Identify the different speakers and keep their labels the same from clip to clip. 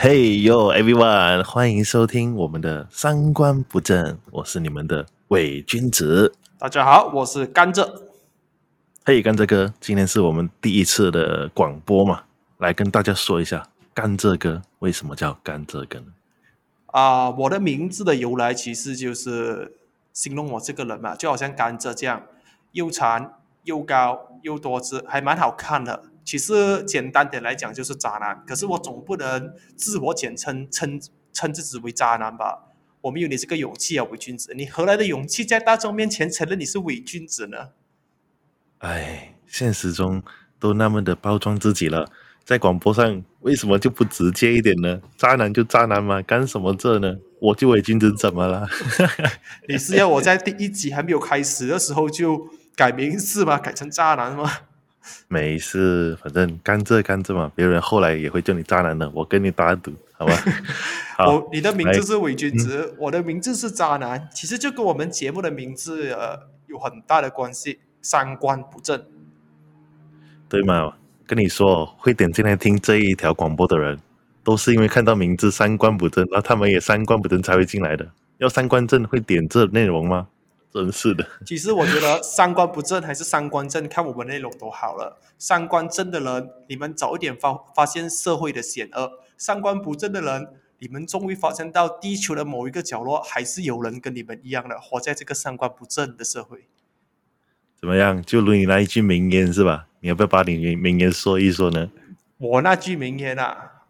Speaker 1: Hey yo everyone，欢迎收听我们的三观不正，我是你们的伪君子。
Speaker 2: 大家好，我是甘蔗。
Speaker 1: 嘿，甘蔗哥，今天是我们第一次的广播嘛，来跟大家说一下，甘蔗哥为什么叫甘蔗哥呢？
Speaker 2: 啊、呃，我的名字的由来其实就是形容我这个人嘛，就好像甘蔗这样，又长又高又多汁，还蛮好看的。其实简单点来讲就是渣男，可是我总不能自我简称称称自己为渣男吧？我没有你这个勇气啊，伪君子！你何来的勇气在大众面前承认你是伪君子呢？
Speaker 1: 哎，现实中都那么的包装自己了，在广播上为什么就不直接一点呢？渣男就渣男嘛，干什么这呢？我就伪君子怎么了？
Speaker 2: 你是要我在第一集还没有开始的时候就改名字吗？改成渣男吗？
Speaker 1: 没事，反正甘蔗甘蔗嘛，别人后来也会叫你渣男的。我跟你打赌，好吧？好，
Speaker 2: 我你的名字是伪君子，嗯，我的名字是渣男，其实就跟我们节目的名字呃有很大的关系，三观不正，
Speaker 1: 对吗？跟你说，会点进来听这一条广播的人，都是因为看到名字三观不正，然后他们也三观不正才会进来的。要三观正，会点这内容吗？真是的，
Speaker 2: 其实我觉得三观不正还是三观正，看我们内容都好了。三观正的人，你们早一点发发现社会的险恶；三观不正的人，你们终于发现到地球的某一个角落，还是有人跟你们一样的活在这个三观不正的社会。
Speaker 1: 怎么样？就如你那一句名言是吧？你要不要把你名言说一说呢？
Speaker 2: 我那句名言啊，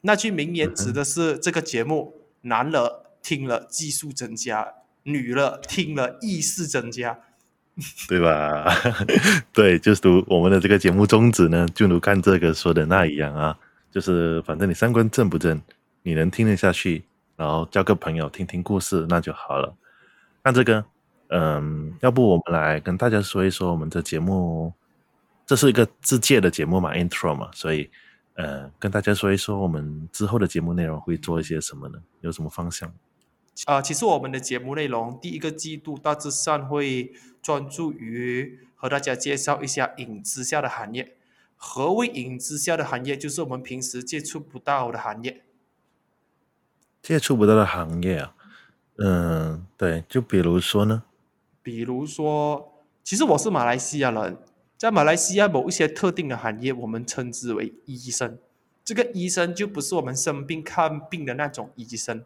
Speaker 2: 那句名言指的是这个节目，嗯、男了听了技术增加。女了听了意识增加，
Speaker 1: 对吧？对，就是读我们的这个节目宗旨呢，就如看这个说的那一样啊，就是反正你三观正不正，你能听得下去，然后交个朋友听听故事，那就好了。那这个，嗯，要不我们来跟大家说一说我们的节目，这是一个自介的节目嘛，intro 嘛，所以，呃，跟大家说一说我们之后的节目内容会做一些什么呢？有什么方向？
Speaker 2: 啊、呃，其实我们的节目内容第一个季度大致上会专注于和大家介绍一下影之下的行业。何为影之下的行业？就是我们平时接触不到的行业。
Speaker 1: 接触不到的行业啊，嗯，对，就比如说呢？
Speaker 2: 比如说，其实我是马来西亚人，在马来西亚某一些特定的行业，我们称之为医生。这个医生就不是我们生病看病的那种医生。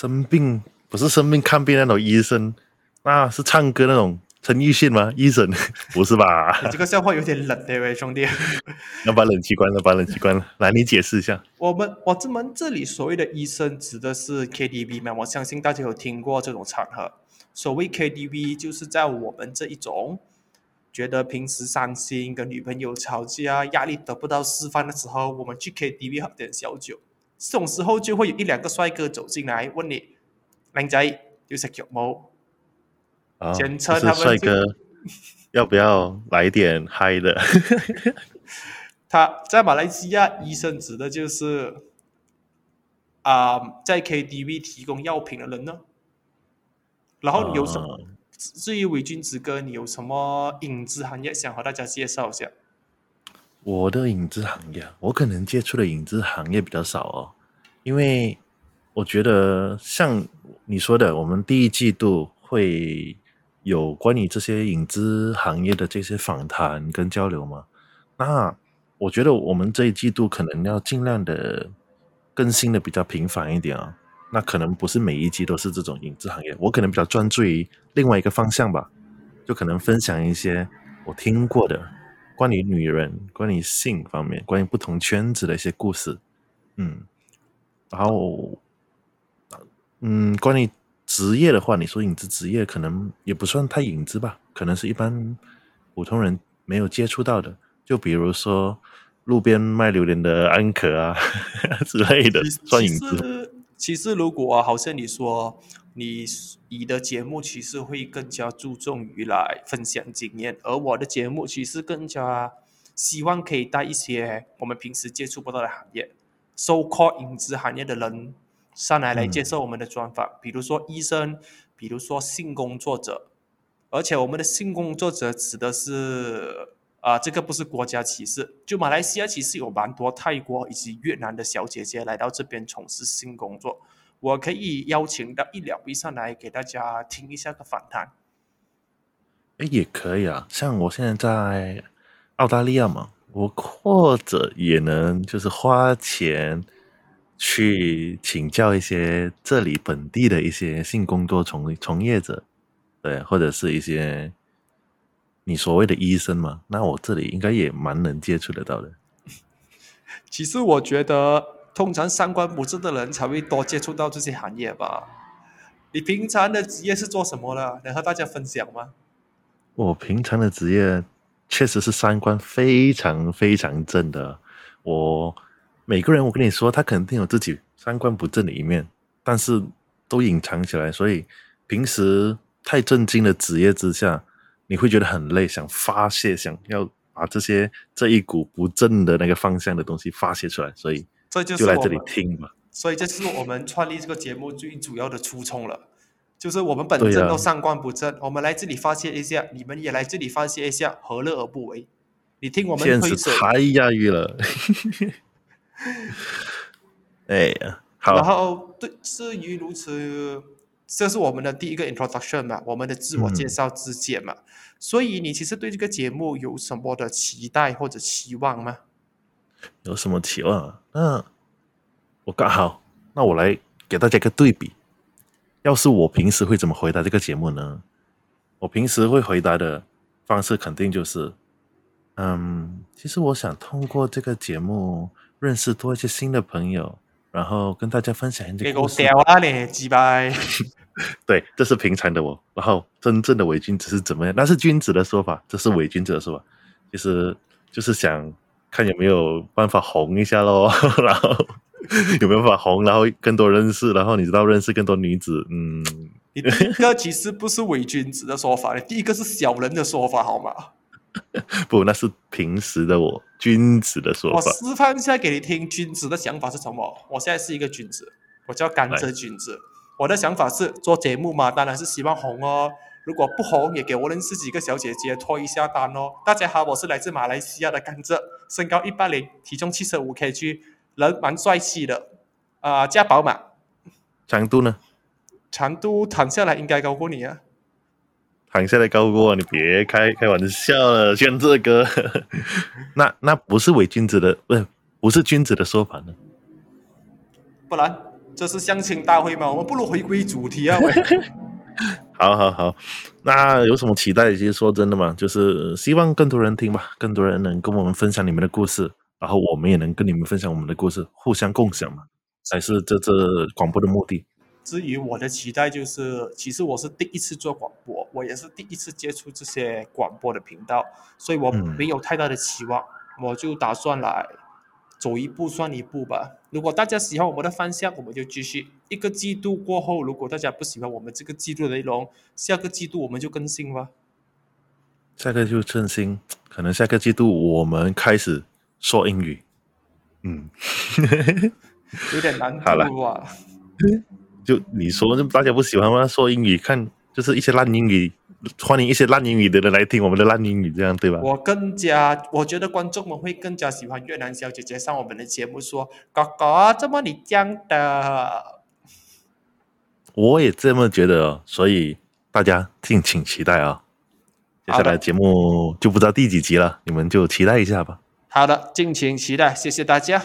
Speaker 1: 生病不是生病看病那种医生，那是唱歌那种陈奕迅吗？医生 不是吧？
Speaker 2: 你这个笑话有点冷，对喂，兄弟？
Speaker 1: 要把冷气关了，把冷气关了。来，你解释一下。
Speaker 2: 我们我们这里所谓的医生指的是 KTV 吗？我相信大家有听过这种场合。所谓 KTV，就是在我们这一种觉得平时伤心、跟女朋友吵架、压力得不到释放的时候，我们去 KTV 喝点小酒。这种时候就会有一两个帅哥走进来问你：“靓仔有食药冇？”
Speaker 1: 啊，简称他们是帅哥，要不要来点嗨的？
Speaker 2: 他在马来西亚，医生指的就是啊、呃，在 KTV 提供药品的人呢。然后你有什么？啊、至于伪君子哥，你有什么影子行业想和大家介绍一下？
Speaker 1: 我的影子行业，我可能接触的影子行业比较少哦，因为我觉得像你说的，我们第一季度会有关于这些影子行业的这些访谈跟交流嘛。那我觉得我们这一季度可能要尽量的更新的比较频繁一点啊。那可能不是每一集都是这种影子行业，我可能比较专注于另外一个方向吧，就可能分享一些我听过的。关于女人、关于性方面、关于不同圈子的一些故事，嗯，然后，嗯，关于职业的话，你说影子职业可能也不算太影子吧，可能是一般普通人没有接触到的，就比如说路边卖榴莲的安可啊 之类的，算影子。
Speaker 2: 其实，如果、啊、好像你说。你你的节目其实会更加注重于来分享经验，而我的节目其实更加希望可以带一些我们平时接触不到的行业，so called 影子行业的人上来来接受我们的专访，嗯，比如说医生，比如说性工作者，而且我们的性工作者指的是啊、呃，这个不是国家歧视，就马来西亚其实有蛮多泰国以及越南的小姐姐来到这边从事性工作。我可以邀请到一两位上来给大家听一下个访谈。
Speaker 1: 哎，也可以啊，像我现在在澳大利亚嘛，我或者也能就是花钱去请教一些这里本地的一些性工作从从业者，对，或者是一些。你所谓的医生嘛，那我这里应该也蛮能接触得到的。
Speaker 2: 其实我觉得，通常三观不正的人才会多接触到这些行业吧。你平常的职业是做什么的？能和大家分享吗？
Speaker 1: 我平常的职业确实是三观非常非常正的。我每个人，我跟你说，他肯定有自己三观不正的一面，但是都隐藏起来，所以平时太正经的职业之下。你会觉得很累，想发泄，想要把这些这一股不正的那个方向的东西发泄出来，所以就来这里听嘛。
Speaker 2: 所以这是我们创立这个节目最主要的初衷了，就是我们本身都三观不正，啊、我们来这里发泄一下，你们也来这里发泄一下，何乐而不为？你听我们
Speaker 1: 现实太压抑了。哎呀，好。
Speaker 2: 然后对，至于如此。这是我们的第一个 introduction 嘛，我们的自我介绍之简嘛，嗯、所以你其实对这个节目有什么的期待或者期望吗？
Speaker 1: 有什么期望啊？那我刚好，那我来给大家一个对比。要是我平时会怎么回答这个节目呢？我平时会回答的方式肯定就是，嗯，其实我想通过这个节目认识多一些新的朋友，然后跟大家分享一些故事。给我屌了你鸡掰。对，这是平常的我。然后真正的伪君子是怎么样？那是君子的说法，这是伪君子的说法。其实就是想看有没有办法红一下咯，然后有没有办法红，然后更多认识，然后你知道认识更多女子。嗯，
Speaker 2: 你第一个其实不是伪君子的说法，你第一个是小人的说法，好吗？
Speaker 1: 不，那是平时的我，君子的说法。
Speaker 2: 我示范一下给你听，君子的想法是什么？我现在是一个君子，我叫甘蔗君子。我的想法是做节目嘛，当然是希望红哦。如果不红，也给我认识几个小姐姐脱一下单哦。大家好，我是来自马来西亚的甘蔗，身高一八零，体重七十五 kg，人蛮帅气的，啊、呃，加宝马。
Speaker 1: 长度呢？
Speaker 2: 长度躺下来应该高过你啊。
Speaker 1: 躺下来高过你，别开开玩笑了，像这个，那那不是伪君子的，不是不是君子的说法呢？
Speaker 2: 不然。这是相亲大会吗？我们不如回归主题啊！
Speaker 1: 好好好，那有什么期待？其实说真的嘛，就是希望更多人听吧，更多人能跟我们分享你们的故事，然后我们也能跟你们分享我们的故事，互相共享嘛，才是这这广播的目的。
Speaker 2: 至于我的期待，就是其实我是第一次做广播，我也是第一次接触这些广播的频道，所以我没有太大的期望，嗯、我就打算来。走一步算一步吧。如果大家喜欢我们的方向，我们就继续。一个季度过后，如果大家不喜欢我们这个季度的内容，下个季度我们就更新吧。
Speaker 1: 下个就更新，可能下个季度我们开始说英语。嗯，
Speaker 2: 有点难度啊。
Speaker 1: 就你说，大家不喜欢吗？说英语，看就是一些烂英语。欢迎一些烂英语的人来听我们的烂英语，这样对吧？
Speaker 2: 我更加，我觉得观众们会更加喜欢越南小姐姐上我们的节目说，说哥哥，怎么你讲的？
Speaker 1: 我也这么觉得哦，所以大家敬请期待啊、哦！接下来节目就不知道第几集了，你们就期待一下吧。
Speaker 2: 好的，敬请期待，谢谢大家。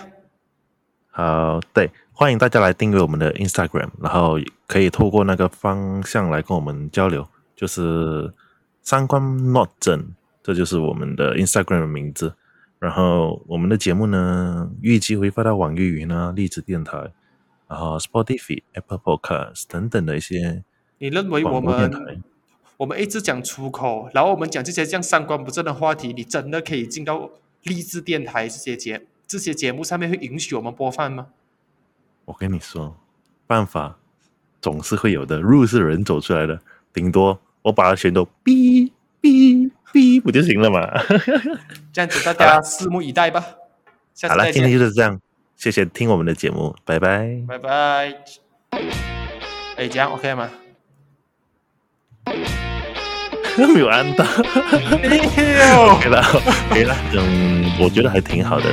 Speaker 1: 好，对，欢迎大家来订阅我们的 Instagram，然后可以透过那个方向来跟我们交流。就是三观 not 正，这就是我们的 Instagram 的名字。然后我们的节目呢，预计会发到网易云啊、荔枝电台，然后 Spotify、Apple Podcast 等等的一些。
Speaker 2: 你认为我们我们一直讲出口，然后我们讲这些这样三观不正的话题，你真的可以进到励志电台这些节这些节目上面会允许我们播放吗？
Speaker 1: 我跟你说，办法总是会有的，路是人走出来的，顶多。我把它选到哔哔哔不就行了嘛？
Speaker 2: 这样子大家拭目以待吧。下次。
Speaker 1: 好了，今天就是这样，谢谢听我们的节目，拜拜。
Speaker 2: 拜拜。哎，这样 OK 吗？
Speaker 1: 没有按到。
Speaker 2: 没有。
Speaker 1: 可以了，可以了。嗯，我觉得还挺好的。